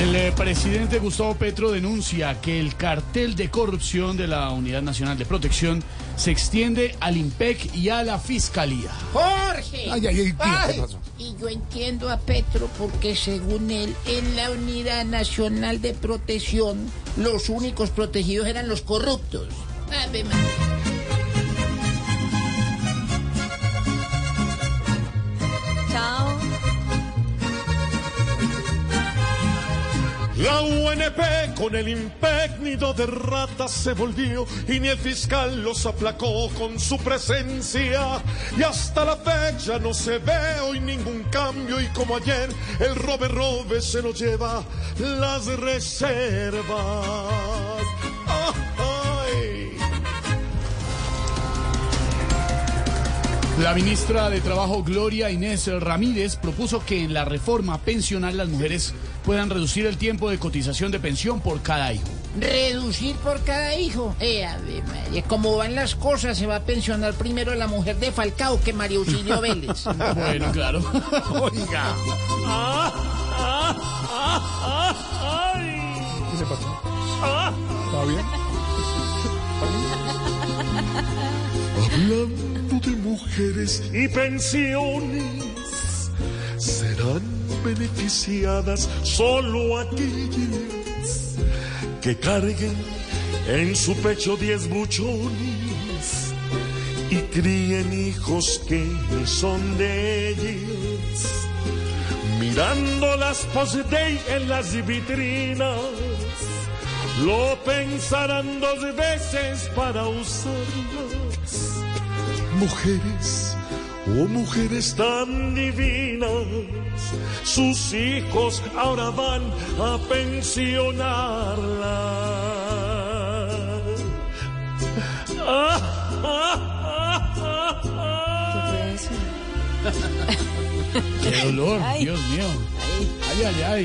El eh, presidente Gustavo Petro denuncia que el cartel de corrupción de la Unidad Nacional de Protección se extiende al IMPEC y a la Fiscalía. Jorge. Ay, ay, ay, ¿qué Ay, pasó? Y yo entiendo a Petro porque según él, en la Unidad Nacional de Protección, los únicos protegidos eran los corruptos. Ave María. La UNP con el impécnido de ratas se volvió y ni el fiscal los aplacó con su presencia. Y hasta la fecha no se ve hoy ningún cambio y como ayer el robe robe se nos lleva las reservas. Ay. La ministra de Trabajo Gloria Inés Ramírez propuso que en la reforma pensional las mujeres puedan reducir el tiempo de cotización de pensión por cada hijo. Reducir por cada hijo. Eh, ave María. Como van las cosas, se va a pensionar primero la mujer de Falcao que María Auxilio Vélez. Bueno, claro. Oiga. ¿Qué se pasó? ¿Está bien? Hablando de mujeres y pensiones, serán beneficiadas solo aquellas que carguen en su pecho diez buchones y críen hijos que son de ellas. Mirando las post-day en las vitrinas, lo pensarán dos veces para usarlas. Mujeres, oh mujeres tan divinas, sus hijos ahora van a pensionarla. Ah, ah, ah, ah, ah. Qué dolor, Dios mío. Ay, ay, ay.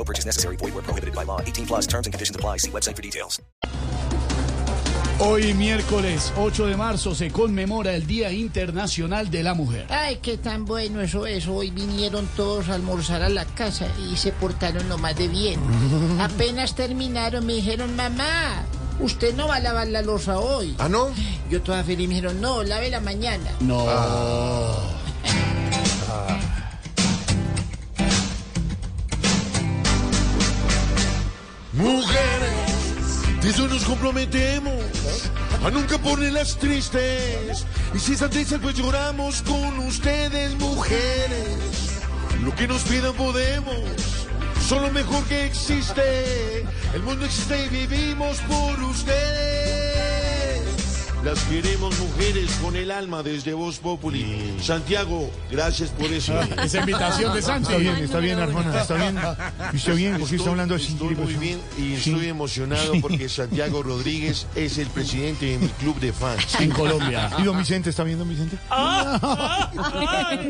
No purchase necessary. Void where prohibited by law. 18 plus terms and conditions apply. See website for details. Hoy miércoles 8 de marzo se conmemora el Día Internacional de la Mujer. Ay, qué tan bueno eso es. Hoy vinieron todos a almorzar a la casa y se portaron lo más de bien. Apenas terminaron, me dijeron, mamá, usted no va a lavar la losa hoy. ¿Ah, no? Yo toda feliz me dijeron, no, lave la mañana. No. Mujeres, comprometemos a nunca ponerlas tristes. Y si están tristes, pues lloramos con ustedes, mujeres. Lo que nos pidan podemos, son lo mejor que existe. El mundo existe y vivimos por ustedes. Las queremos mujeres con el alma desde Voz Populi. Santiago, gracias por eso. Esa invitación de Santi. Está bien, está bien, Arjona, está bien. ¿Y usted bien? ¿Por qué está hablando así? Estoy muy bien y Sí. estoy emocionado porque Santiago Rodríguez es el presidente de mi club de fans. En Colombia. ¿Y don Vicente? ¿Está bien, don Vicente?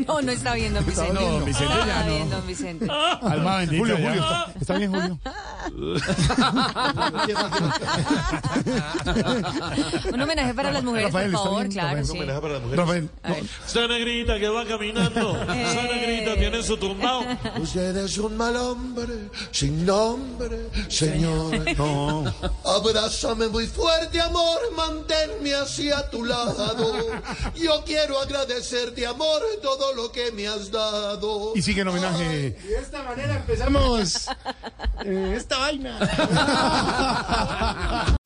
No, no está bien, don Vicente. No, Vicente ya Está bien, no. don Vicente. Alma bendita. Julio, ya. Julio, ¿está, está bien, Julio? Un homenaje para las mujeres, Rafael, por ¿está favor, claro, Rafael, sí. Homenaje para las mujeres. Rafael, no, Esa negrita que va caminando, esa negrita tiene su tumbao. Usted es un mal hombre, sin nombre, señor. no. Abrázame muy fuerte, amor, manténme hacia tu lado. Yo quiero agradecerte, amor, todo lo que me has dado. Y sigue en homenaje. De esta manera empezamos eh, esta vaina.